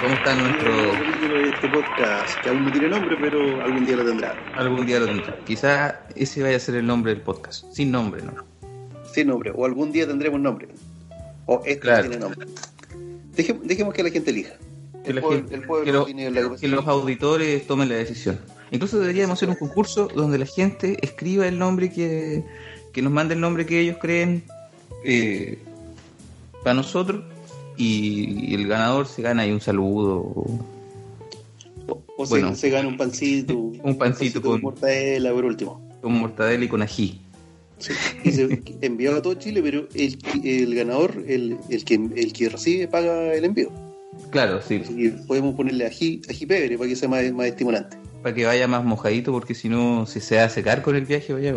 ¿Cómo está nuestro... de este podcast que aún no tiene nombre, pero algún día lo tendrá. Algún día lo tendrá. Quizá ese vaya a ser el nombre del podcast. Sin nombre, ¿no? Sin nombre, o algún día tendremos nombre. O este Claro. no tiene nombre. Deje- dejemos que la gente elija. El pueblo- gente- el pueblo que lo- tiene la que los auditores tomen la decisión. Incluso deberíamos hacer un concurso donde la gente escriba el nombre que, que nos mande el nombre que ellos creen eh, para nosotros y, y el ganador se gana ahí un saludo. o- O, o se- bueno. se, gana un pancito. Un pancito con- mortadela por último. con mortadela y con ají. Sí. Y se enviado a todo Chile, pero el, el ganador, el, el, que, el que recibe, paga el envío. Claro, sí, Y podemos ponerle ají, ají pebre para que sea más, más estimulante. para que vaya más mojadito porque si no se se va a secar con el viaje vaya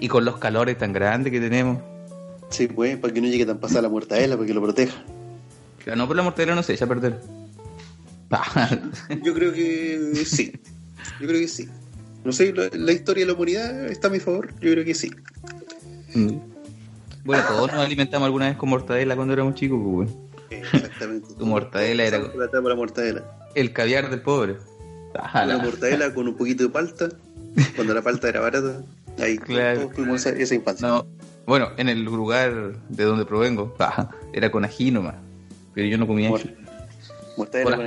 y con los calores tan grandes que tenemos. Sí, pues, para que no llegue tan pasada la mortadela, para que lo proteja. No, por la mortadela no se echa a perder. Yo creo que sí. Yo creo que sí. No sé, la, la historia de la humanidad está a mi favor. Yo creo que sí. bueno, todos nos alimentamos alguna vez con mortadela cuando éramos chicos, pues, bueno. Exactamente. Tu mortadela era- La tapa la mortadela. El caviar del pobre. Ah, Una la- mortadela con un poquito de palta. Cuando la palta era barata. Ahí Claro. todos tuvimos esa, esa infancia. No, bueno, en el lugar de donde provengo, ah, era con ají nomás. Pero yo no comía Mor- ají. O, mortadela con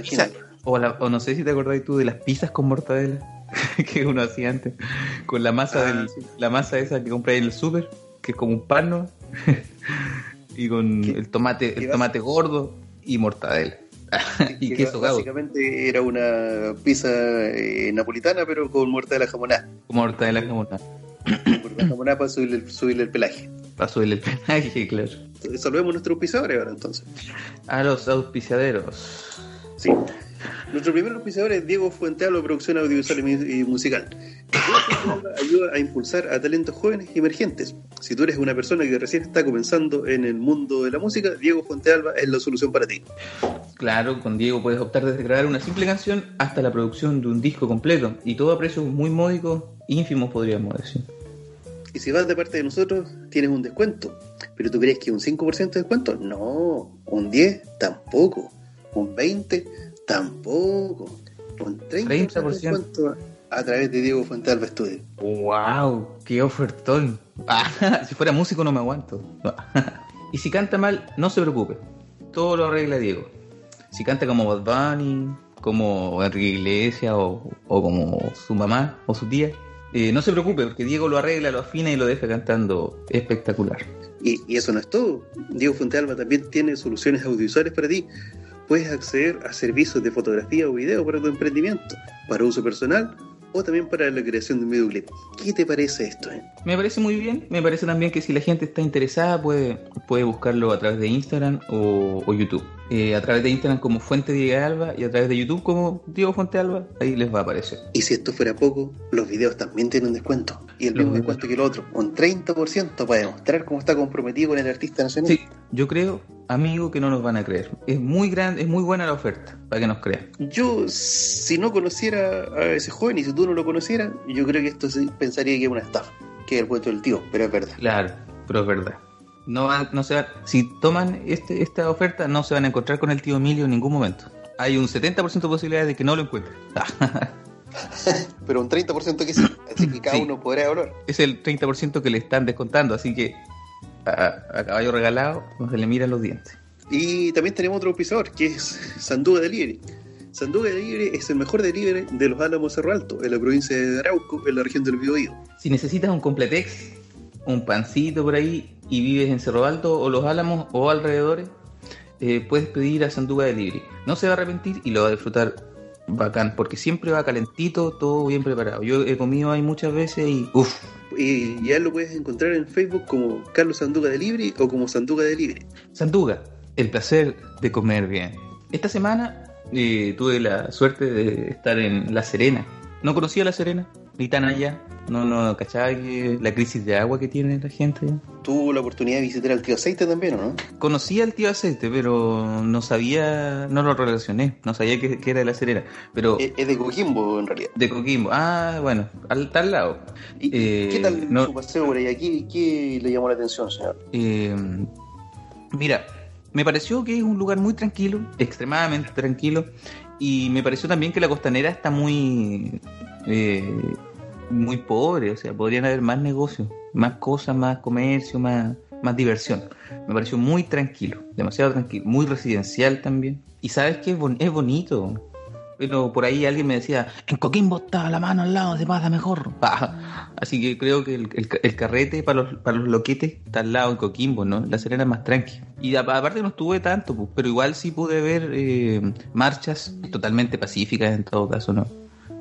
o, la- o no sé si te acordáis tú de las pizzas con mortadela que uno hacía antes. Con la masa, Ah, del, sí. la masa esa que compráis en el súper, que es como un pan, ¿no? y con ¿Qué- el tomate, el va- tomate gordo y mortadela. y Que queso. Básicamente era una pizza eh, napolitana, pero con mortadela jamonada. Como mortadela jamonada. Mortadela jamonada para subirle, subirle el pelaje. Para subirle el penaje, claro. Salvemos a nuestros pisadores ahora entonces. A los auspiciaderos. Sí. Nuestro primer auspiciador es Diego Fuentealba, producción audiovisual y mu- y musical. Diego Fuentealba ayuda a impulsar a talentos jóvenes y emergentes. Si tú eres una persona que recién está comenzando en el mundo de la música, Diego Fuentealba es la solución para ti. Claro, con Diego puedes optar desde grabar una simple canción hasta la producción de un disco completo. Y todo a precios muy módicos, ínfimos podríamos decir. Y si vas de parte de nosotros, tienes un descuento. ¿Pero tú crees que un 5% de descuento? No. ¿Un 10? Tampoco. ¿Un 20? Tampoco. ¿Un 30%, de 30%. descuento a través de Diego Fuentealba Studio? ¡Wow! ¡Qué ofertón! Ah, si fuera músico no me aguanto. y si canta mal, no se preocupe. Todo lo arregla Diego. Si canta como Bad Bunny, como Enrique Iglesias o, o como su mamá o su tía, eh, no se preocupe porque Diego lo arregla, lo afina y lo deja cantando espectacular. Y, eso no es todo. Diego Fuentealba también tiene soluciones audiovisuales para ti. Puedes acceder a servicios de fotografía o video para tu emprendimiento, para uso personal o también para la creación de un videoclip. ¿Qué te parece esto? eh? Me parece muy bien. Me parece también que si la gente está interesada puede, puede buscarlo a través de Instagram o, o YouTube. Eh, a través de Instagram como Fuente Diego Alba y a través de YouTube como Diego Fuente Alba. Ahí les va a aparecer. Y si esto fuera poco, los videos también tienen descuento. Y el mismo descuento que el otro, un 30% para demostrar cómo está comprometido con el artista nacional. Sí, yo creo, amigo, que no nos van a creer. Es muy grande, es muy buena la oferta para que nos crean. Yo, si no conociera a ese joven y si tú no lo conocieras, yo creo que esto sí pensaría que es una estafa, que es el cuento del tío, pero es verdad. Claro, pero es verdad. No van, no se van- si toman este, esta oferta, no se van a encontrar con el tío Emilio en ningún momento. Hay un 70% de posibilidades de que no lo encuentren. Pero un 30% que sí, así que cada Sí. uno podrá hablar. es el 30% que le están descontando, así que a, a caballo regalado no se le miran los dientes. Y también tenemos otro auspiciador, que es Sanduga Delivery. Sanduga Delivery es el mejor delivery de los Álamos Cerro Alto, en la provincia de Arauco, en la región del Biobío. Si necesitas un completex, un pancito por ahí y vives en Cerro Alto o Los Álamos o alrededores, eh, puedes pedir a Sanduga Delivery. No se va a arrepentir y lo va a disfrutar bacán, porque siempre va calentito, todo bien preparado. Yo he comido ahí muchas veces y uff, y, y a él lo puedes encontrar en Facebook como Carlos Sanduga de Libre o como Sanduga de Libre. Sanduga, el placer de comer bien. Esta semana eh, tuve la suerte de estar en La Serena. No conocía La Serena, ni tan allá. No, no, ¿cachaba que la crisis de agua que tiene la gente? Tuvo la oportunidad de visitar al tío Aceite también, ¿o no? Conocía al tío Aceite, pero no sabía, no lo relacioné, no sabía que, que era de La Serena. Pero Es, es de Coquimbo, en realidad. de Coquimbo, ah, bueno, al tal lado. ¿Y Eh, ¿Qué tal no- su paseo por allá? ¿Qué, qué le llamó la atención, señor? Eh, mira, me pareció que es un lugar muy tranquilo, extremadamente tranquilo, y me pareció también que la costanera está muy, eh, muy pobre, o sea, podrían haber más negocios, más cosas, más comercio, más, más diversión. Me pareció muy tranquilo, demasiado tranquilo, muy residencial también. Y sabes que es, bon- es bonito. Pero por ahí alguien me decía, en Coquimbo está la mano al lado, se pasa mejor. Ah, Así que creo que el, el- carrete para los, para los loquetes está al lado en Coquimbo, ¿no? La Serena más tranqui. Y aparte no estuve tanto, pues, pero igual sí pude ver eh, marchas totalmente pacíficas en todo caso, ¿no?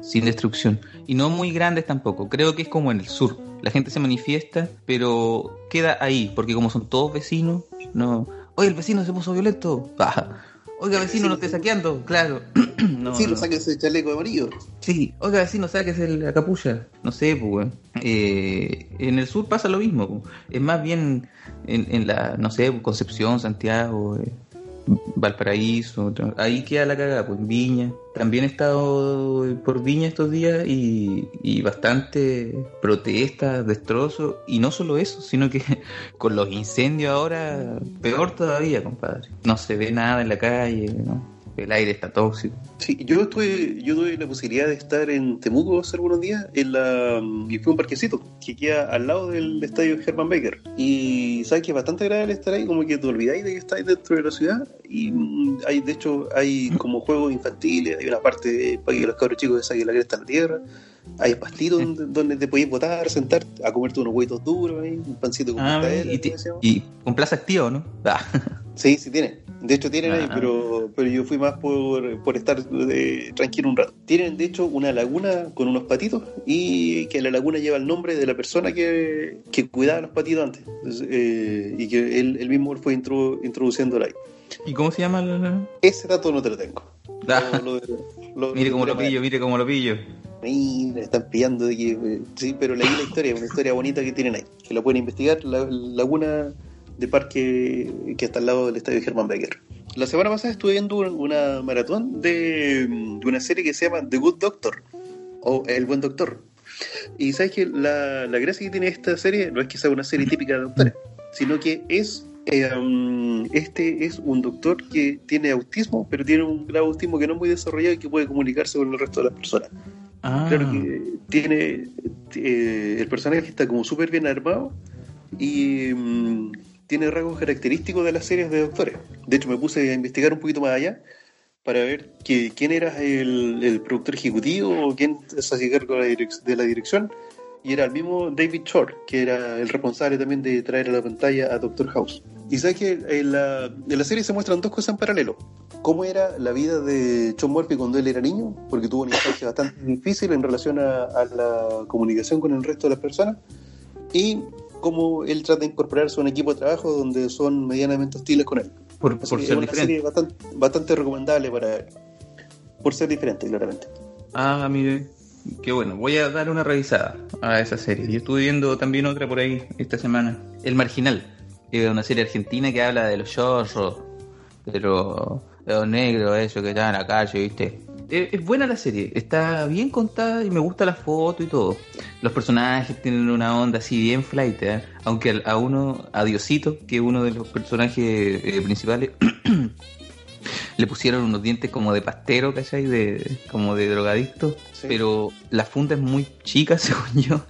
Sin destrucción. Y no muy grandes tampoco. Creo que es como en el sur. La gente se manifiesta, pero queda ahí, porque como son todos vecinos, no... Oye, el vecino se puso violento. Ah, Oiga, vecino, no esté saqueando. Claro. No, sí, no. lo saca ese chaleco amarillo. Sí, oiga, vecino, sáquese la capucha. No sé, pues, weón. Eh, en el sur pasa lo mismo, pues. Es más bien en, en la, no sé, Concepción, Santiago, eh, Valparaíso. Ahí queda la cagada, pues, Viña. También he estado por Viña estos días y, y bastante protestas, destrozos. Y no solo eso, sino que con los incendios ahora, peor todavía, compadre. No se ve nada en la calle, ¿no? El aire está tóxico. Sí, yo estuve, yo tuve la posibilidad de estar en Temuco hace algunos días en la, y fue un parquecito que queda al lado del estadio Herman Baker. Y sabes que es bastante agradable estar ahí, como que te olvidáis de que estáis dentro de la ciudad. Y mm, hay, de hecho, hay como juegos infantiles, hay una parte para que los cabros chicos saquen la cresta a la tierra. Hay pastitos donde, donde te podéis botar, sentar, a comerte unos huevitos duros ahí, un pancito con Ah, y, y con plaza activa, ¿no? Ah, Sí, sí tienen. De hecho tienen ahí, Ah. pero, pero yo fui más por, por estar eh, tranquilo un rato. Tienen de hecho una laguna con unos patitos y que la laguna lleva el nombre de la persona que, que cuidaba los patitos antes. Entonces, eh, y que él, él mismo fue intro- introduciéndola ahí. ¿Y cómo se llama? la- Ese dato no te lo tengo. Ah. Lo- lo- lo- Mire cómo lo pillo, mire cómo lo pillo. Mira, están pillando de que. eh, Sí, pero leí la historia, una historia bonita que tienen ahí. Que lo pueden investigar, la laguna de parque que está al lado del estadio Germán Becker. La semana pasada estuve viendo un- una maratón de, de una serie que se llama The Good Doctor o El Buen Doctor. Y sabes que la, la gracia que tiene esta serie no es que sea una serie típica de doctores, sino que es. eh, um, este es un doctor que tiene autismo, pero tiene un grado de autismo que no es muy desarrollado y que puede comunicarse con el resto de las personas. Ah, Claro que tiene. eh, el personaje está como súper bien armado y mm, tiene rasgos característicos de las series de doctores. De hecho, me puse a investigar un poquito más allá para ver que, quién era el, el productor ejecutivo o quién se hacía cargo de la, dirección. Y era el mismo David Shore, que era el responsable también de traer a la pantalla a Doctor House. Y sabes que en la, en la serie se muestran dos cosas en paralelo. Cómo era la vida de John Murphy cuando él era niño, porque tuvo una infancia bastante difícil en relación a, a la comunicación con el resto de las personas. Y cómo él trata de incorporarse a un equipo de trabajo donde son medianamente hostiles con él. por, por que es ser una diferente. serie bastante, bastante recomendable para por ser diferente, claramente. Ah, mire, qué bueno. Voy a dar una revisada a esa serie. Yo estuve viendo también otra por ahí esta semana. El Marginal. Es una serie argentina que habla de los chorros, de los, de los negros, eso que están en la calle, ¿viste? Es, buena la serie, está bien contada y me gusta la foto y todo. Los personajes tienen una onda así bien flight, ¿eh? aunque a uno, a Diosito, que es uno de los personajes eh, principales, le pusieron unos dientes como de pastero, ¿cachai? De, como de drogadicto. Sí. Pero la funda es muy chica, según yo,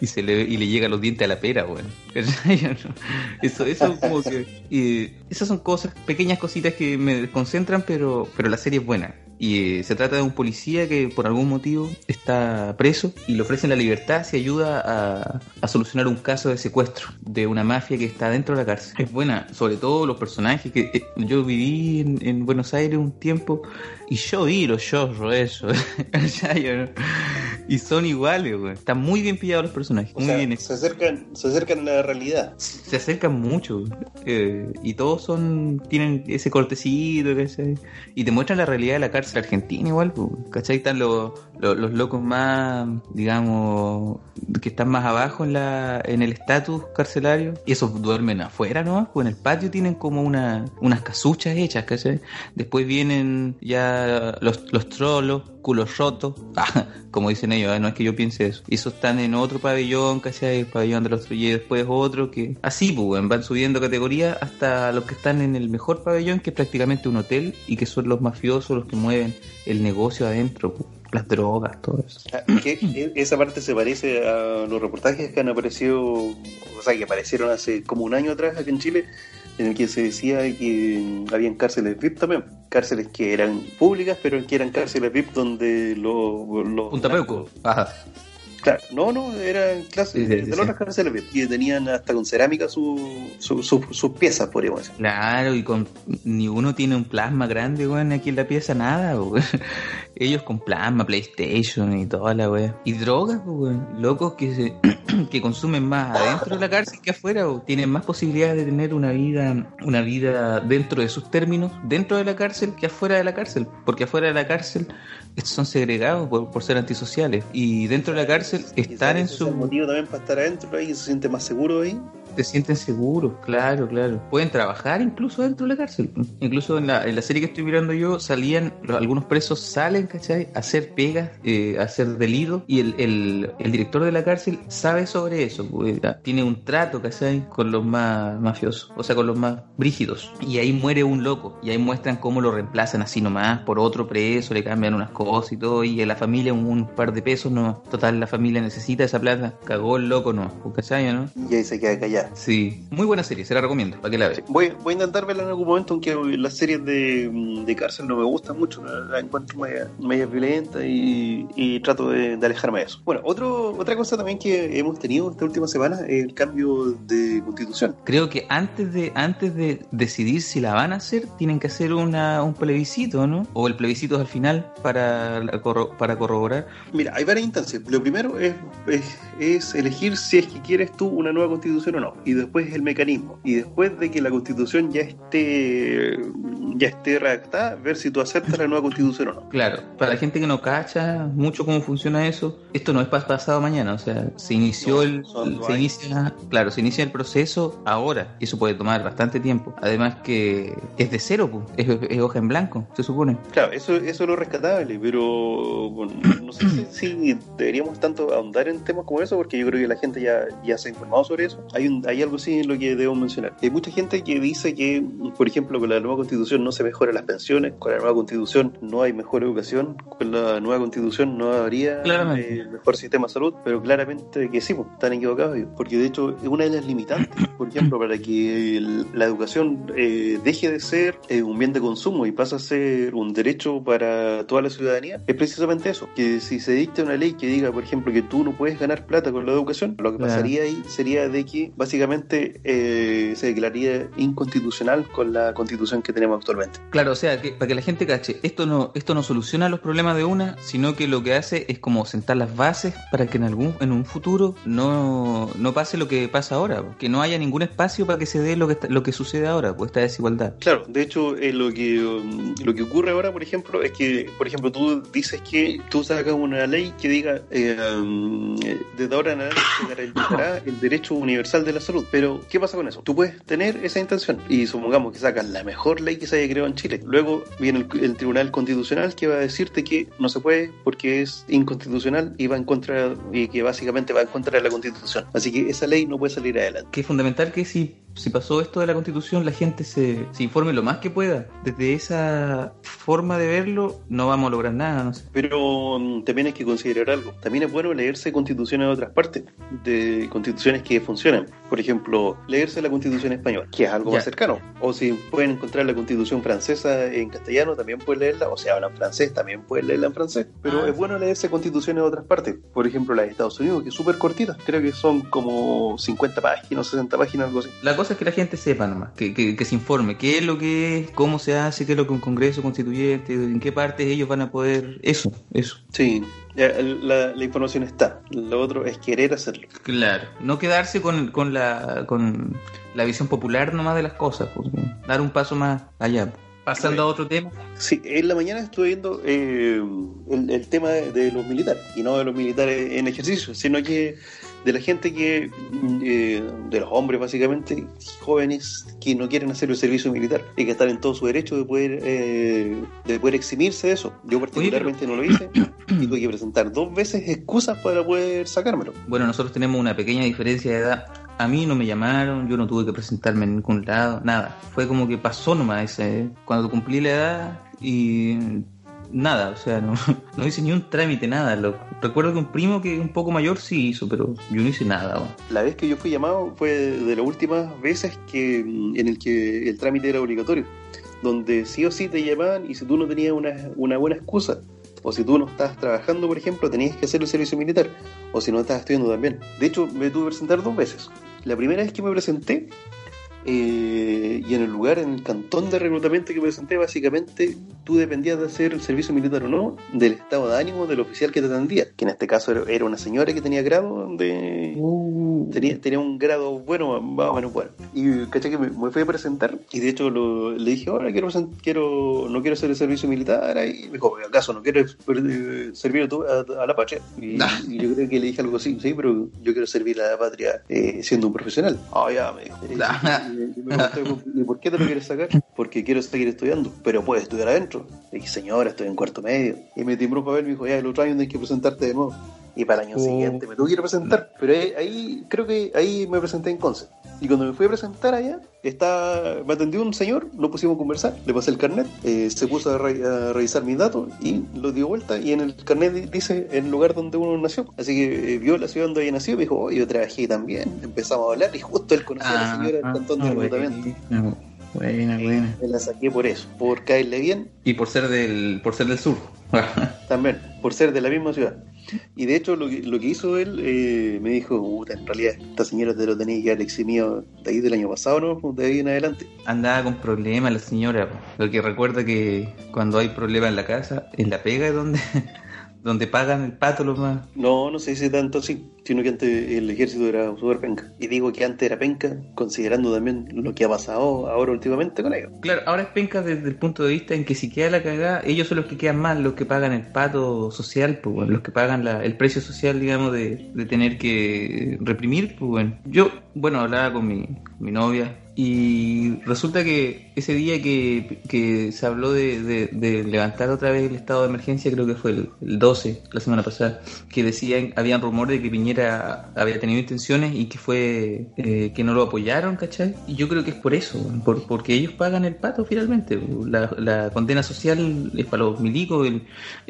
y se le, y le llega los dientes a la pera. ¿Cachai? Eso, eso como que... esas son cosas, pequeñas cositas que me desconcentran, pero, pero la serie es buena. Y se trata de un policía que por algún motivo está preso y le ofrecen la libertad si ayuda a, a solucionar un caso de secuestro de una mafia que está dentro de la cárcel. Es buena, sobre todo los personajes que eh, yo viví en, en Buenos Aires un tiempo y yo vi los chorros eso. y son iguales, güey. Están muy bien pillados los personajes. O muy sea, bien se acercan, se acercan a la realidad. se acercan mucho eh, y todos son tienen ese cortecito ¿cachai? y te muestran la realidad de la cárcel argentina igual pues, ¿cachai? están los, los, los locos más digamos que están más abajo en la en el estatus carcelario y esos duermen afuera ¿no? pues en el patio tienen como una, unas casuchas hechas ¿cachai? después vienen ya los, los trolos culos rotos como dicen ellos, ¿eh? no es que yo piense eso. Y esos están en otro pabellón, ¿cachai? El pabellón de los y después otro que... Así, pues, van subiendo categoría hasta los que están en el mejor pabellón, que es prácticamente un hotel, y que son los mafiosos los que mueven el negocio adentro, pues, las drogas, todo eso. Ah, que e- esa parte se parece a los reportajes que han aparecido, o sea, que aparecieron hace como un año atrás aquí en Chile, en el que se decía que habían cárceles VIP también, cárceles que eran públicas, pero que eran cárceles VIP donde los... los Punta. Ajá. Claro, no, no, eran clases Sí, sí, de sí, las sí. otras cárceles y tenían hasta con cerámica su, su- su- sus piezas, podríamos decir. Claro, y con ni uno tiene un plasma grande, weón, aquí en la pieza nada, weón. Ellos con plasma, PlayStation y toda la weón. Y drogas, weón. Locos que se, que consumen más adentro de la cárcel que afuera, weón. Tienen más posibilidades de tener una vida, una vida dentro de sus términos, dentro de la cárcel que afuera de la cárcel. Porque afuera de la cárcel estos son segregados por, por ser antisociales. Y dentro de la cárcel están en su motivo también para estar adentro ahí, se siente más seguro ahí. Se sienten seguros, claro, claro. Pueden trabajar incluso dentro de la cárcel. Incluso en la, en la serie que estoy mirando yo, salían, algunos presos salen, ¿cachai? A hacer pegas, eh, a hacer delitos, y el, el, el director de la cárcel sabe sobre eso. pues, ya, tiene un trato, ¿cachai? Con los más mafiosos, o sea, con los más brígidos. Y ahí muere un loco, y ahí muestran cómo lo reemplazan así nomás por otro preso, le cambian unas cosas y todo, y a la familia un, un par de pesos, no. Total, la familia necesita esa plata. Cagó el loco, no. ¿Cachai, no? Y ahí se queda callado. Sí, muy buena serie, se la recomiendo, para que la vean. Voy, voy a intentar verla en algún momento, aunque las series de, de cárcel no me gustan mucho, la, la encuentro media, media violenta y, y trato de, de alejarme de eso. Bueno, otro, otra cosa también que hemos tenido esta última semana es el cambio de constitución. Creo que antes de antes de decidir si la van a hacer, tienen que hacer una, un plebiscito, ¿no? O el plebiscito es al final para, para corroborar. Mira, hay varias instancias. Lo primero es, es, es elegir si es que quieres tú una nueva constitución o no. Y después el mecanismo. Y después de que la constitución ya esté ya esté redactada, ver si tú aceptas la nueva constitución o no. Claro, para la gente que no cacha mucho cómo funciona eso, esto no es pas- pasado mañana, o sea, se inició No, el se inicia, claro, se inicia el proceso ahora, y eso puede tomar bastante tiempo. Además que es de cero, pues, es, es hoja en blanco, se supone. Claro, eso, eso es lo rescatable, pero bueno, no sé si, si deberíamos tanto ahondar en temas como eso, porque yo creo que la gente ya, ya se ha informado sobre eso. Hay, un, hay algo sí en lo que debo mencionar. Hay mucha gente que dice que, por ejemplo, con la nueva constitución no se mejoran las pensiones, con la nueva constitución no hay mejor educación, con la nueva constitución no habría eh, mejor sistema de salud, pero claramente que sí, pues, están equivocados ellos. porque de hecho es una de las limitantes, por ejemplo, para que el- la educación eh, deje de ser eh, un bien de consumo y pase a ser un derecho para toda la ciudadanía, es precisamente eso, que si se dicta una ley que diga, por ejemplo, que tú no puedes ganar plata con la educación, lo que pasaría ahí sería de que básicamente eh, se declararía inconstitucional con la constitución que tenemos actualmente. Claro, o sea, que, para que la gente cache, esto no, esto no soluciona los problemas de una, sino que lo que hace es como sentar las bases para que en algún, en un futuro no, no pase lo que pasa ahora, que no haya ningún espacio para que se dé lo que está- lo que sucede ahora, pues esta desigualdad. Claro, de hecho, eh, lo que um, lo que ocurre ahora, por ejemplo, es que, por ejemplo, tú dices que tú sacas una ley que diga eh, um, eh, desde ahora en adelante se garantizará el derecho universal de la salud. Pero, ¿qué pasa con eso? Tú puedes tener esa intención y supongamos que sacas la mejor ley que se haya creado en Chile. Luego viene el, el Tribunal Constitucional que va a decirte que no se puede porque es inconstitucional y va en contra y que básicamente va en contra de la Constitución. Así que esa ley no puede salir adelante. Que es fundamental que si, si pasó esto de la constitución, la gente se, se informe lo más que pueda. Desde esa forma de verlo, no vamos a lograr nada, no sé. Pero mm, también hay que considerar algo. También es bueno leerse constituciones de otras partes, de constituciones que funcionan. Por ejemplo, leerse la constitución española, que es algo más cercano. O si pueden encontrar la constitución francesa en castellano, también pueden leerla. O si hablan francés, también pueden leerla en francés. Pero Ah. es bueno leerse constituciones de otras partes. Por ejemplo, la de Estados Unidos, que es súper cortita. Creo que son como 50 páginas, 60 páginas, algo así. La cosa es que la gente sepa nomás, que, que, que se informe qué es lo que es, cómo se hace, qué es lo que un congreso constituyente, en qué partes ellos van a poder... Eso, eso. Sí, la, la información está. Lo otro es querer hacerlo. Claro, no quedarse con, con, la, con la visión popular nomás de las cosas, pues, dar un paso más allá. Pasando a otro tema. Sí, en la mañana estuve viendo eh, el, el tema de, de los militares, y no de los militares en ejercicio, sino que de la gente que, eh, de los hombres básicamente, jóvenes que no quieren hacer el servicio militar y que están en todo su derecho de poder, eh, de poder eximirse de eso. Yo particularmente no lo hice y tuve que presentar dos veces excusas para poder sacármelo. Bueno, nosotros tenemos una pequeña diferencia de edad. A mí no me llamaron, yo no tuve que presentarme en ningún lado, nada. Fue como que pasó nomás ese, cuando cumplí la edad y nada, o sea, no, no hice ni un trámite, nada. Lo, recuerdo que un primo que un poco mayor sí hizo, pero yo no hice nada. La vez que yo fui llamado fue de las últimas veces que en el que el trámite era obligatorio, donde sí o sí te llamaban y si tú no tenías una, una buena excusa, o si tú no estabas trabajando, por ejemplo, tenías que hacer el servicio militar, o si no estabas estudiando también. De hecho, me tuve que presentar dos veces. La primera vez que me presenté, eh, y en el lugar, en el cantón de reclutamiento que presenté, básicamente tú dependías de hacer el servicio militar o no del estado de ánimo del oficial que te atendía, que en este caso era, una señora que tenía grado de... Uh. Tenía, tenía un grado bueno, más o menos bueno. Y caché que me, me fui a presentar y de hecho lo, le dije, ahora quiero, quiero, no quiero hacer el servicio militar y me dijo, ¿acaso no quieres servir a, tu, a, a la patria? Y, y, yo creo que le dije algo así, sí, pero yo quiero servir a la patria eh, siendo un profesional. Ah, oh, ya, me dijo. Y me pregunté, ¿y por qué te lo quieres sacar? Porque quiero seguir estudiando, pero puedes estudiar adentro. Le dije, señora, estoy en cuarto medio. Y me timbró un papel y me dijo, ya, el otro año tienes que presentarte de nuevo. Y para el año siguiente me tuve que presentar. Pero ahí, ahí, creo que ahí me presenté en Conce. Y cuando me fui a presentar allá, está, me atendió un señor, lo pusimos a conversar, le pasé el carnet, eh, se puso a, re, a, revisar mis datos y lo dio vuelta. Y en el carnet dice el lugar donde uno nació. Así que eh, vio la ciudad donde había nacido y me dijo, oh, yo trabajé también. Empezamos a hablar y justo él conocía ah, a la señora del cantón ah, de reclutamiento. Buena, buena. Me la saqué por eso, por caerle bien. Y por ser del, por ser del sur. También, por ser de la misma ciudad. Y de hecho, lo que, lo que hizo él, eh, me dijo, puta, en realidad, esta señora te lo tenía ya eximido de ahí del año pasado, ¿no? De ahí en adelante. Andaba con problemas la señora, lo que recuerda que cuando hay problemas en la casa, en la pega es donde donde pagan el pato los más. No, no se dice tanto así, sino que antes el ejército era súper penca. Y digo que antes era penca, considerando también lo que ha pasado ahora últimamente con ellos. Claro, ahora es penca desde el punto de vista en que si queda la cagada, ellos son los que quedan mal, los que pagan el pato social, pues bueno, los que pagan el precio social, digamos, de, de tener que reprimir, pues bueno. Yo, bueno, hablaba con mi, mi novia y resulta que ese día que, que se habló de, de, de, levantar otra vez el estado de emergencia, creo que fue el, el 12, la semana pasada, que decían, habían rumores de que Piñera había tenido intenciones y que fue eh, que no lo apoyaron, ¿cachai? Y yo creo que es por eso, por, porque ellos pagan el pato finalmente. La, condena social es para los milicos,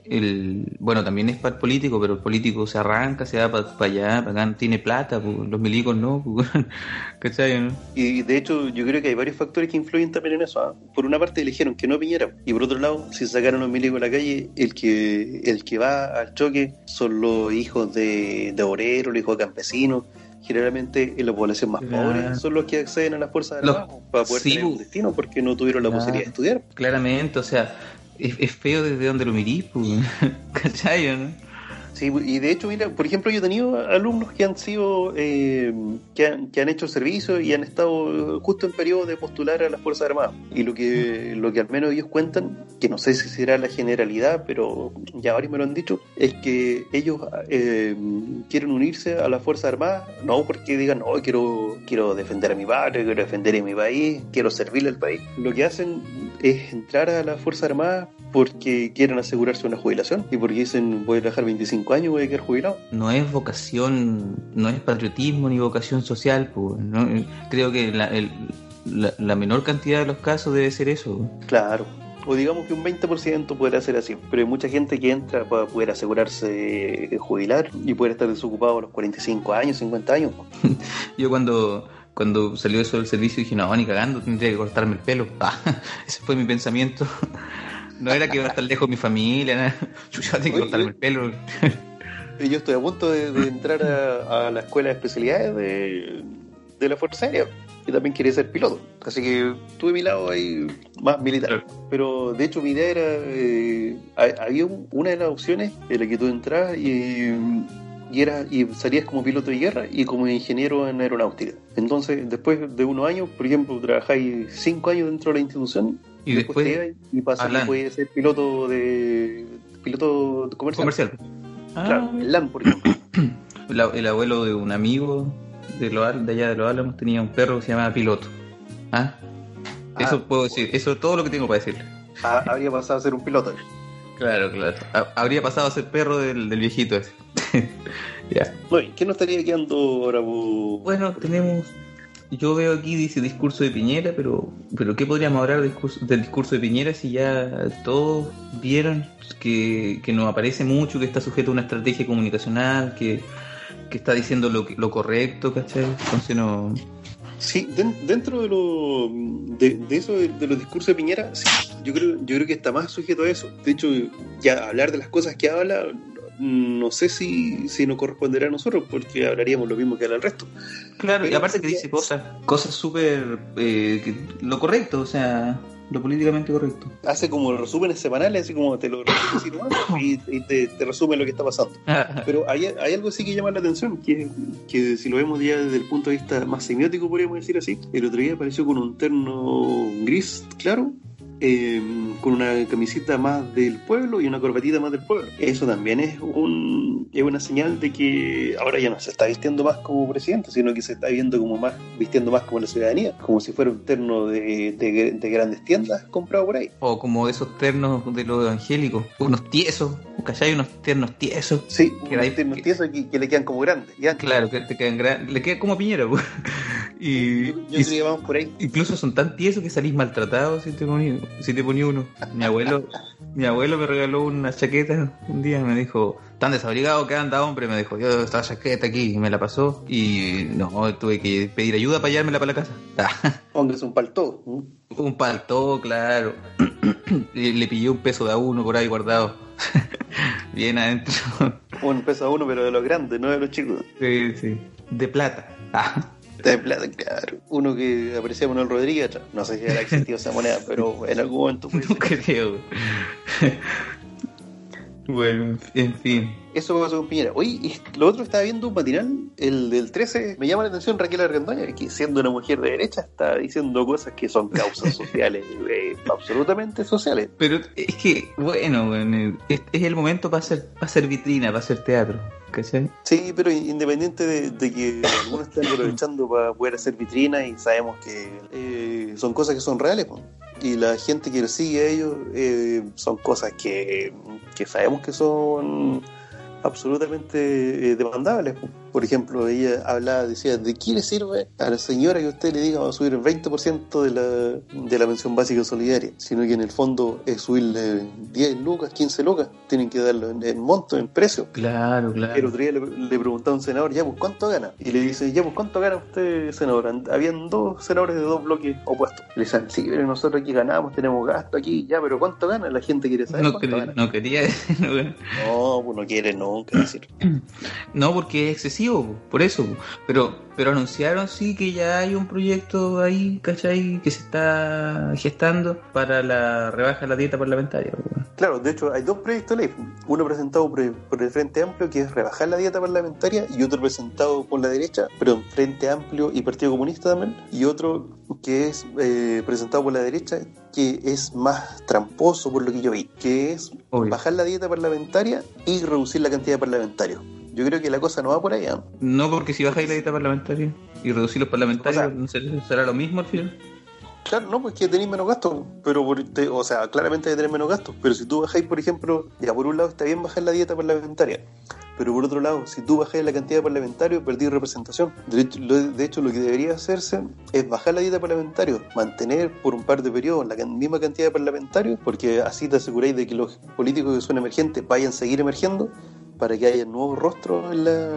el, bueno, también es para el político, pero el político se arranca, se va para pa allá, para acá, tiene plata, los milicos no, pues, ¿cachai? Y de hecho, yo creo que hay varios factores que influyen también en eso. ¿eh? Por una parte eligieron que no Piñera y por otro lado, si sacaron los milicos a la calle, el que el que va al choque son los hijos de, de obreros, los hijos de campesinos. Generalmente en la población más claro. pobre son los que acceden a las fuerzas armadas para poder sí, tener un destino porque no tuvieron la claro. posibilidad de estudiar. Claramente, o sea, es, es feo desde donde lo mirís, pues, ¿cachai? ¿no? Sí, y de hecho, mira, por ejemplo, yo he tenido alumnos que han sido, eh, que, han, que han hecho servicio y han estado justo en periodo de postular a las Fuerzas Armadas. Y lo que, lo que al menos ellos cuentan, que no sé si será la generalidad, pero ya varios me lo han dicho, es que ellos eh, quieren unirse a las Fuerzas Armadas, no porque digan, oh, quiero, quiero defender a mi padre, quiero defender a mi país, quiero servirle al país. Lo que hacen es entrar a las Fuerzas Armadas porque quieren asegurarse una jubilación y porque dicen, voy a trabajar 25 años, voy a quedar jubilado. No es vocación, no es patriotismo ni vocación social, pues, ¿no? creo que la, el, la, la, menor cantidad de los casos debe ser eso. Claro. O digamos que un 20% podrá ser así, pero hay mucha gente que entra para poder asegurarse jubilar y poder estar desocupado a los 45 años, 50 años. Yo cuando cuando salió eso del servicio dije, no, ni cagando, tendría que cortarme el pelo. Ah, ese fue mi pensamiento. No era que iba a estar lejos de mi familia, nada. yo ya tengo que cortarme el pelo. Yo estoy a punto de, de entrar a, a, la escuela de especialidades de, de la Fuerza Aérea. y también quería ser piloto. Así que tuve mi lado ahí más militar. Pero de hecho mi idea era, eh, había una de las opciones en la que tú entras y, y, era, y salías como piloto de guerra y como ingeniero en aeronáutica. Entonces, después de unos años, por ejemplo, trabajáis cinco años dentro de la institución y después, y pasa que puedes ser piloto de piloto comercial. comercial. Claro, el LAN, por ejemplo. el abuelo de un amigo de, de allá de los Álamos tenía un perro que se llamaba Piloto. ¿Ah? Eso ah, puedo decir, eso es todo lo que tengo para decirle. Ah, habría pasado a ser un piloto. Claro, claro. Habría pasado a ser perro del, viejito ese. ya. Bueno, ¿qué nos estaría quedando ahora? Bueno, tenemos. Yo veo aquí dice discurso de Piñera, pero pero ¿qué podríamos hablar del discurso, de Piñera si ya todos vieron que, que nos aparece mucho, que está sujeto a una estrategia comunicacional, que, que está diciendo lo, lo correcto, ¿cachai? Entonces no... Sí, dentro de, lo, de, eso, de, los discursos de Piñera, sí, yo creo, yo creo que está más sujeto a eso. De hecho, ya hablar de las cosas que habla, no sé si, si nos corresponderá a nosotros, porque hablaríamos lo mismo que el resto. Claro, y aparte que dice cosas, cosas súper eh, lo correcto, o sea, lo políticamente correcto. Hace como resúmenes semanales, así como te lo y, y te, te, resume lo que está pasando. Pero hay, hay, algo sí que llama la atención, que, que si lo vemos ya desde el punto de vista más semiótico, podríamos decir así, el otro día apareció con un terno gris claro, eh, con una camiseta más del pueblo y una corbatita más del pueblo. Eso también es, un, es una señal de que ahora ya no se está vistiendo más como presidente, sino que se está viendo como más, vistiendo más como la ciudadanía, como si fuera un terno de, de, grandes tiendas comprado por ahí. O como esos ternos de los evangélicos, unos tiesos, ¿cachai? Unos ternos tiesos. Sí, que unos ternos tiesos que, le quedan como grandes. Claro, que te quedan grandes, le queda como piñera. y, yo, y, vamos por ahí. Incluso son tan tiesos que salís maltratados si te si te ponía uno. Mi abuelo, mi abuelo me regaló una chaqueta un día, me dijo, tan desabrigado que anda, hombre, me dijo, yo esta chaqueta aquí, y me la pasó, y no, tuve que pedir ayuda para llevármela para la casa. Hombre, es un paltó. Un paltó, claro. Le pillé un peso de a uno por ahí guardado. Bien adentro. Un peso a uno, pero de los grandes, no de los chicos. Sí, sí. De plata. de plata, claro. Uno que aparecía Manuel Rodríguez, no sé si era existido esa moneda, pero en algún momento fue. No creo. Bueno, en fin. Eso pasó con Piñera. Oye, lo otro estaba viendo un matinal, el del 13, me llama la atención Raquel Argandoña, que siendo una mujer de derecha está diciendo cosas que son causas sociales, eh, absolutamente sociales. Pero es que, bueno, es, el momento para hacer, para hacer vitrina, para hacer teatro. Sí, pero independiente de, que algunos estén aprovechando para poder hacer vitrinas y sabemos que eh, son cosas que son reales, y la gente que sigue a ellos eh, son cosas que, que sabemos que son absolutamente eh, demandables. Por ejemplo, ella hablaba, decía, ¿de qué le sirve a la señora que usted le diga va a subir el 20% de la, de la pensión básica solidaria? Sino que en el fondo es subirle 10 lucas, 15 lucas, tienen que darlo en, monto, en precio. Claro, claro. El otro día le, le preguntaba a un senador, ya pues, ¿cuánto gana? Y le dice, ya pues, ¿cuánto gana usted, senador? Habían dos senadores de dos bloques opuestos. Le dicen, sí, pero nosotros aquí ganamos, tenemos gasto aquí, ya, pero ¿cuánto gana? La gente quiere saber. No, cuánto gana. no quería no, pues no quiere nunca decir. No, porque es excesivo por eso. Pero, pero anunciaron sí que ya hay un proyecto ahí, ¿cachai? Que se está gestando para la rebaja de la dieta parlamentaria. Claro, de hecho hay dos proyectos de ley. Uno presentado por el, Frente Amplio, que es rebajar la dieta parlamentaria, y otro presentado por la derecha, pero Frente Amplio y Partido Comunista también, y otro que es eh, presentado por la derecha, que es más tramposo por lo que yo vi, que es bajar la dieta parlamentaria y reducir la cantidad de parlamentarios. Yo creo que la cosa no va por allá. No, porque si bajáis la dieta parlamentaria y reducir los parlamentarios, ¿será lo mismo al final? Claro, no, pues que tenéis menos gastos, pero o sea, claramente hay que tener menos gastos, pero si tú bajáis, por ejemplo, ya por un lado está bien bajar la dieta parlamentaria, pero por otro lado, si tú bajáis la cantidad de parlamentarios, perdís representación. De hecho, lo, de hecho, lo que debería hacerse es bajar la dieta de parlamentarios, mantener por un par de periodos la misma cantidad de parlamentarios, porque así te aseguráis de que los políticos que son emergentes vayan a seguir emergiendo para que haya nuevos rostros en, la,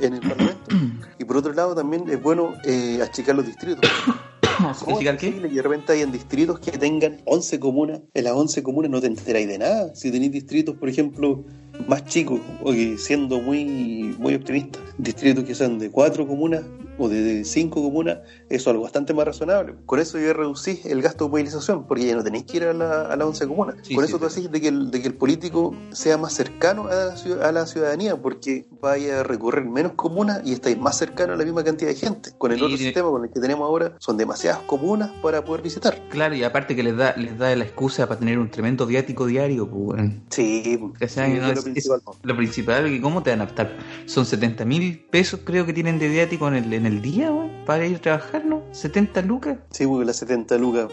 en el Parlamento. Y por otro lado también es bueno eh, achicar los distritos. ¿Achicar qué? Y de repente hay distritos que tengan 11 comunas. En las 11 comunas no te enteráis de nada. Si tenéis distritos, por ejemplo, más chicos, o siendo muy, muy optimistas, distritos que sean de 4 comunas o de cinco comunas, eso es algo bastante más razonable. Con eso ya reducís el gasto de movilización, porque ya no tenéis que ir a la, a la once comunas. Sí, Con sí, eso tú sí. haces de que, el, de que el político sea más cercano a la, a la ciudadanía, porque vaya a recorrer menos comunas y estáis más cercano a la misma cantidad de gente. Con el otro sistema con el que tenemos ahora, son demasiadas comunas para poder visitar. Claro, y aparte que les da, les da la excusa para tener un tremendo viático diario, pues. Sí, es- lo principal. es lo principal, que ¿cómo te van a optar? Son 70 mil pesos creo que tienen de viático en el, en el día, weón, para ir a trabajar, ¿no? 70 lucas. Sí, porque las 70 lucas,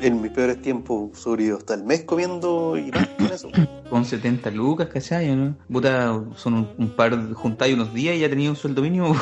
en mis peores tiempos, sobrevivido hasta el mes comiendo y más con eso. Con 70 lucas, ¿cachai? ¿no? Puta, son un, un par, juntáis unos días y ya tenía un sueldo mínimo.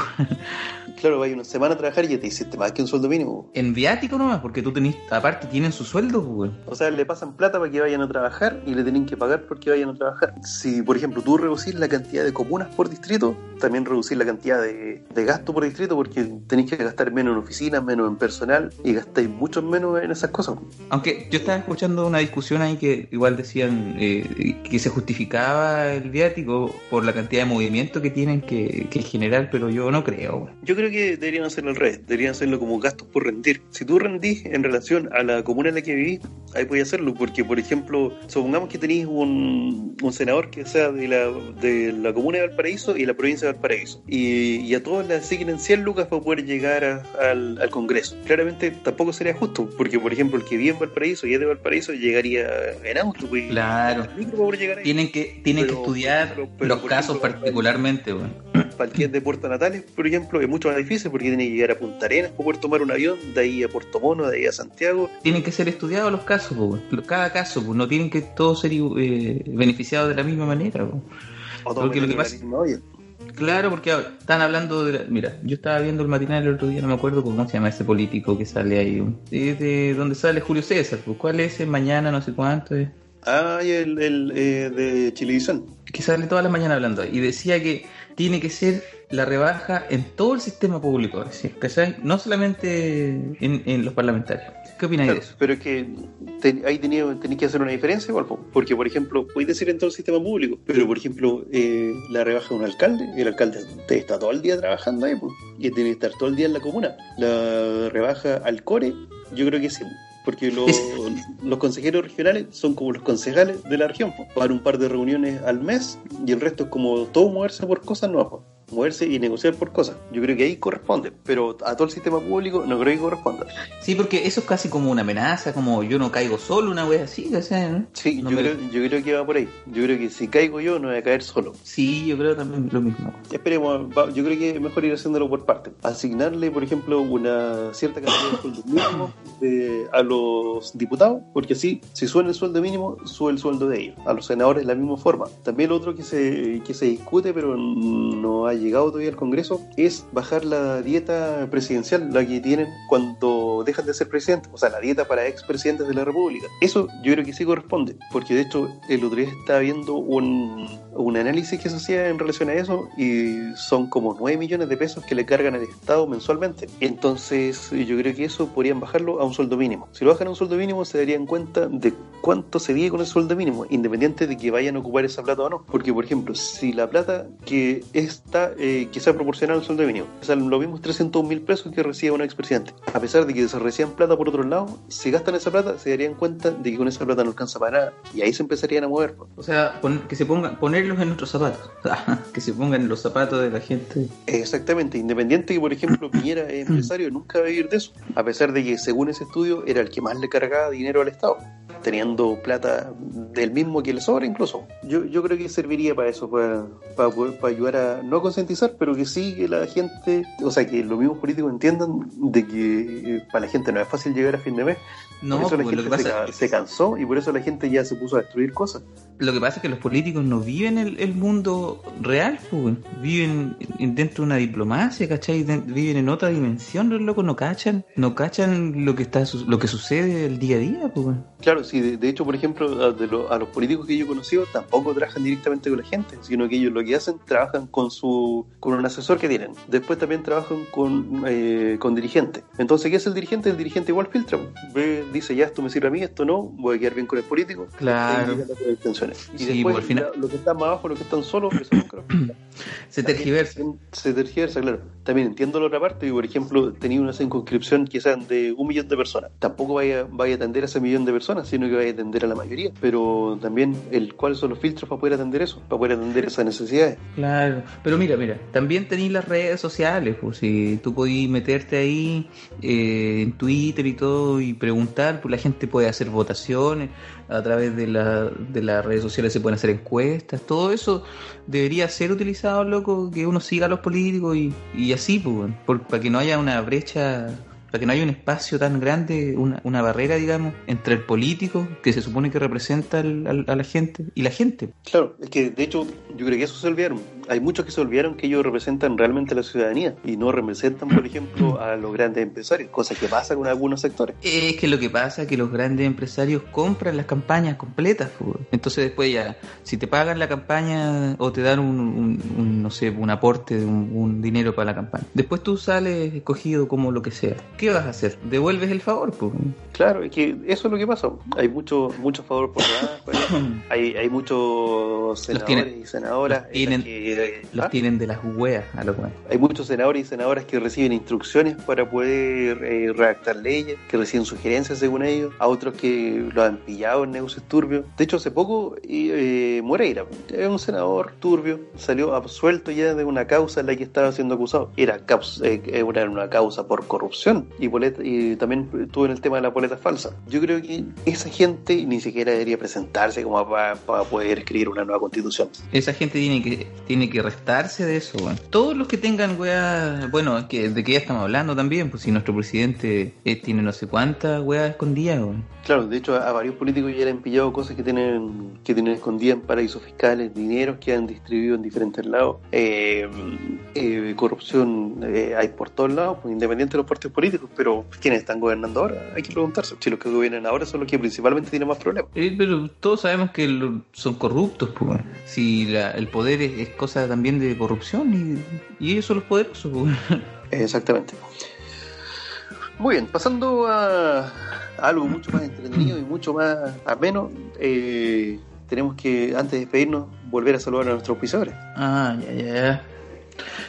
Claro, vais una semana a trabajar y ya te hiciste más que un sueldo mínimo. en viático nomás, porque tú tenés, aparte tienen su sueldo, weón. O sea, le pasan plata para que vayan a trabajar y le tienen que pagar porque vayan a trabajar. Si, por ejemplo, tú reducís la cantidad de comunas por distrito, también reducís la cantidad de, de gasto por distrito porque tenéis que gastar menos en oficinas, menos en personal y gastáis mucho menos en esas cosas. Aunque yo estaba escuchando una discusión ahí que igual decían eh, que se justificaba el viático por la cantidad de movimiento que tienen que, que generar, pero yo no creo. Yo creo que deberían hacerlo al revés, deberían hacerlo como gastos por rendir. Si tú rendís en relación a la comuna en la que vivís, ahí puedes hacerlo, porque por ejemplo, supongamos que tenéis un, un senador que sea de la, de la comuna de Valparaíso y la provincia de Valparaíso, y, y a todos le asignen 100 lucas para poder llegar a- al, al Congreso. Claramente tampoco sería justo, porque por ejemplo, el que vive en Valparaíso y es de Valparaíso llegaría en auto, pues, Claro. en micro para poder llegar ahí. Tienen que, tienen que estudiar pero- pero, los casos ejemplo, particularmente, weón. Para el que es de Puerto Natales, por ejemplo, es mucho más difícil porque tiene que llegar a Punta Arenas poder tomar un avión, de ahí a Puerto Mono, de ahí a Santiago. Tienen que ser estudiados los casos, po, cada caso, pues no tienen que todos ser eh, beneficiados de la misma manera. po. O Porque lo que pasa-. Claro, porque están hablando de... la- Mira, yo estaba viendo el matinal el otro día, no me acuerdo cómo se llama ese político que sale ahí. De, de donde sale Julio César, pues, ¿cuál es? El mañana, no sé cuánto es. Ah, y el, el eh, de Chilevisión. que sale todas las mañanas hablando y decía que tiene que ser la rebaja en todo el sistema público, ¿sí? No solamente en, en los parlamentarios. ¿Qué opináis Claro, de eso? pero es que te- ahí tenéis que hacer una diferencia igual, po. porque por ejemplo, podéis decir en todo el sistema público, pero por ejemplo, eh, la rebaja de un alcalde, el alcalde está todo el día trabajando ahí, po, y tiene que estar todo el día en la comuna. La rebaja al core, yo creo que sí. Porque los consejeros regionales son como los concejales de la región, van un par de reuniones al mes y el resto es como todo moverse por cosas nuevas. Moverse y negociar por cosas. Yo creo que ahí corresponde, pero a todo el sistema público no creo que corresponda. Sí, porque eso es casi como una amenaza, como yo no caigo solo, una wea así, ¿cachai? ¿no? Sí, No yo, me- creo, yo creo que va por ahí. Yo creo que si caigo yo no voy a caer solo. Sí, yo creo también lo mismo. Esperemos, yo creo que es mejor ir haciéndolo por parte. Asignarle, por ejemplo, una cierta cantidad de sueldo mínimo de- a los diputados, porque así, si sube el sueldo mínimo, sube el sueldo de ellos. A los senadores de la misma forma. También lo otro que se, que se discute, pero no ha llegado todavía al Congreso, es bajar la dieta presidencial, la que tienen cuando dejan de ser presidentes, o sea, la dieta para expresidentes de la República. Eso yo creo que sí corresponde, porque de hecho el otro día estaba viendo un, un análisis que se hacía en relación a eso y son como 9 millones de pesos que le cargan al Estado mensualmente. Entonces yo creo que eso podrían bajarlo a un sueldo mínimo. Si lo bajan a un sueldo mínimo se darían cuenta de cuánto se vive con el sueldo mínimo, independiente de que vayan a ocupar esa plata o no. Porque por ejemplo, si la plata que está, eh, que sea proporcional al sueldo mínimo, o sea, lo mismo es 300 mil pesos que recibe un expresidente. A pesar de que se reciban plata por otro lado, si gastan esa plata se darían cuenta de que con esa plata no alcanza para nada y ahí se empezarían a mover. pues. O sea, pon- que se pongan, ponerlos en nuestros zapatos. que se pongan en los zapatos de la gente. Exactamente, independiente que por ejemplo Piñera es empresario, nunca va a vivir de eso, a pesar de que según ese estudio era el que más le cargaba dinero al Estado, teniendo plata del mismo que le sobra incluso. Yo, yo creo que serviría para eso, para, para, poder- para ayudar a no concientizar, pero que sí que la gente, o sea, que los mismos políticos entiendan de que eh, para la gente no es fácil llegar a fin de mes. No, por eso la pues, gente se, cansó y por eso la gente ya se puso a destruir cosas. Lo que pasa es que los políticos no viven el, el mundo real, pues, viven en- dentro de una diplomacia, ¿cachai? De- viven en otra dimensión, los locos no cachan, no cachan lo que está su- lo que sucede el día a día, pues. Claro, sí, de, de hecho, por ejemplo, a, de lo- a los políticos que yo he conocido tampoco trabajan directamente con la gente, sino que ellos lo que hacen, trabajan con su con un asesor que tienen. Después también trabajan con, eh, con dirigentes. Entonces, ¿qué es el dirigente? El dirigente igual filtra. Ve, dice, ya, esto me sirve a mí, esto no, voy a quedar bien con el político. Claro. Y Sí, después, pues, al final- lo que está más abajo, lo que están solos, eso filtran. Se tergiversa. Se tergiversa, claro. También entiendo la otra parte, y por ejemplo, tenía una circunscripción que sean de un millón de personas. Tampoco vaya, vaya a atender a ese millón de personas, sino que vaya a atender a la mayoría. Pero también, el cuáles son los filtros para poder atender eso, para poder atender esas necesidades. Claro, pero mira, mira, también tenéis las redes sociales, pues si tú podís meterte ahí eh, en Twitter y todo y preguntar, pues la gente puede hacer votaciones, a través de, la, de las redes sociales se pueden hacer encuestas, todo eso debería ser utilizado, loco, que uno siga a los políticos y, y así, pues, por- para que no haya una brecha para que no haya un espacio tan grande, una, una barrera, digamos, entre el político, que se supone que representa al- al- a la gente, y la gente. Claro, es que de hecho yo creo que eso se olvidaron. Hay muchos que se olvidaron que ellos representan realmente a la ciudadanía y no representan, por ejemplo, a los grandes empresarios, cosa que pasa con algunos sectores. Es que lo que pasa es que los grandes empresarios compran las campañas completas. Entonces después ya, si te pagan la campaña o te dan un, un- un, no sé, un aporte, de un, un dinero para la campaña, después tú sales escogido como lo que sea. ¿Qué vas a hacer? ¿Devuelves el favor? Claro, es que eso es lo que pasa. Hay mucho, mucho favor por nada. pues. hay, hay muchos senadores y senadoras. tienen- en Los ¿Ah? tienen de las hueas a los weones. Hay muchos senadores y senadoras que reciben instrucciones para poder eh, redactar leyes, que reciben sugerencias según ellos, a otros que lo han pillado en negocios turbios. De hecho, hace poco eh, Moreira, un senador turbio, salió absuelto ya de una causa en la que estaba siendo acusado. Era, eh, era una causa por corrupción y, boleta- y también estuvo en el tema de la boleta falsa. Yo creo que esa gente ni siquiera debería presentarse como para, para poder escribir una nueva constitución. Esa gente tiene que tiene que restarse de eso. Todos los que tengan weas, bueno, que de que ya estamos hablando también, pues si nuestro presidente eh, tiene no sé cuántas weas escondidas. Claro, de hecho a, varios políticos ya le han pillado cosas que tienen que tienen escondidas en paraísos fiscales, dineros que han distribuido en diferentes lados, eh, eh, corrupción hay por todos lados, pues, independiente de los partidos políticos, pero ¿quiénes están gobernando ahora? Hay que preguntarse. Si los que gobiernan ahora son los que principalmente tienen más problemas. Pero todos sabemos que son corruptos, pues. Si la- el poder es, es cosa también de corrupción y, y ellos son los poderosos. Exactamente. Muy bien, pasando a, algo mucho más entretenido y mucho más ameno, eh, tenemos que, antes de despedirnos, volver a saludar a nuestros auspiciadores. Ah, ya, ya, ya.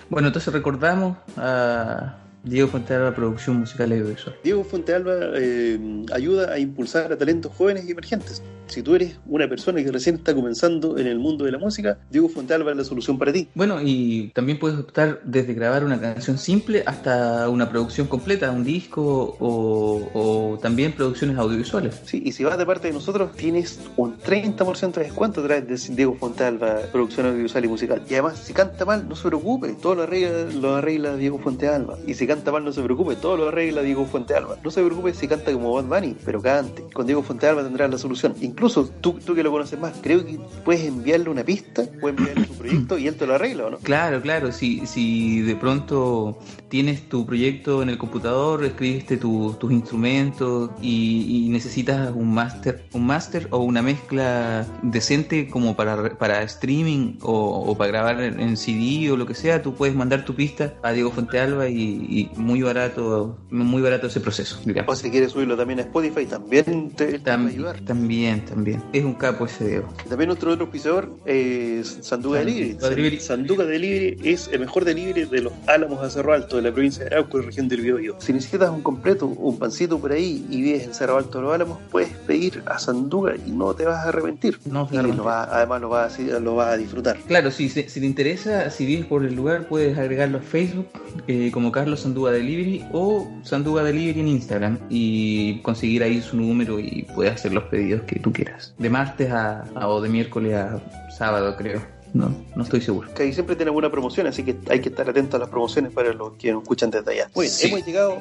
Bueno, entonces recordamos a Diego Fuentealba Producción Musical y Audiovisual. Diego Fuentealba eh, ayuda a impulsar a talentos jóvenes y emergentes. Si tú eres una persona que recién está comenzando en el mundo de la música, Diego Fuentealba es la solución para ti. Bueno, y también puedes optar desde grabar una canción simple hasta una producción completa, un disco o, o también producciones audiovisuales. Sí, y si vas de parte de nosotros, tienes un 30% de descuento a través de Diego Fuentealba, producción audiovisual y musical. Y además, si canta mal, no se preocupe, todo lo arregla, lo arregla Diego Fuentealba. Y si canta mal, no se preocupe, todo lo arregla Diego Fuentealba. No se preocupe si canta como Bad Bunny, pero cante. Con Diego Fuentealba tendrás la solución. Incluso tú, tú que lo conoces más, creo que puedes enviarle una pista, puedes enviarle su proyecto y él te lo arregla, ¿o no? Claro, claro, si, si de pronto tienes tu proyecto en el computador, escribiste tu- tus instrumentos y, necesitas un máster un máster o una mezcla decente como para, para streaming o, o para grabar en, CD o lo que sea, tú puedes mandar tu pista a Diego Fuentealba y, y muy barato muy barato ese proceso, digamos. O si quieres subirlo también a Spotify, también te, va a ayudar. también, también. Es un capo ese Diego. También nuestro otro auspiciador es Sanduga Delivery. Sanduga Delivery. Sanduga Delivery es el mejor delivery de los Álamos a Cerro Alto, de la provincia de Arauco y región del Biobío. Si necesitas un completo, un pancito por ahí y vives en Cerro Alto de los Álamos, puedes pedir a Sanduga y no te vas a arrepentir. No y lo vas- además lo vas, a, lo vas a disfrutar. Claro, si, si te interesa, si vives por el lugar, puedes agregarlo a Facebook eh, como Carlos Sanduga Delivery o Sanduga Delivery en Instagram y conseguir ahí su número y puedes hacer los pedidos que tú quieras. De martes a, a- o de miércoles a sábado, creo. No, no estoy seguro. Que ahí siempre tiene buena promoción, así que hay que estar atentos a las promociones para los que nos escuchan desde allá. Muy bien, Sí. hemos llegado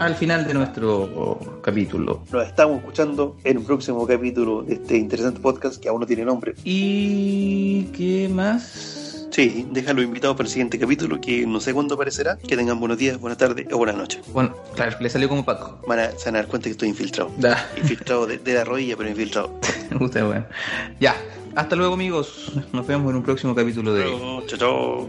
Al final de nuestro oh, capítulo. Nos estamos escuchando en un próximo capítulo de este interesante podcast que aún no tiene nombre. ¿Y qué más? Sí, déjalo invitado para el siguiente capítulo que no sé cuándo aparecerá. Que tengan buenos días, buenas tardes o buenas noches. Bueno, claro, le salió como Paco. Van a, se van a dar cuenta que estoy infiltrado. Da. Infiltrado de, de la rodilla, pero infiltrado. Usted, bueno. Ya, hasta luego amigos. Nos vemos en un próximo capítulo de... Chao, chao.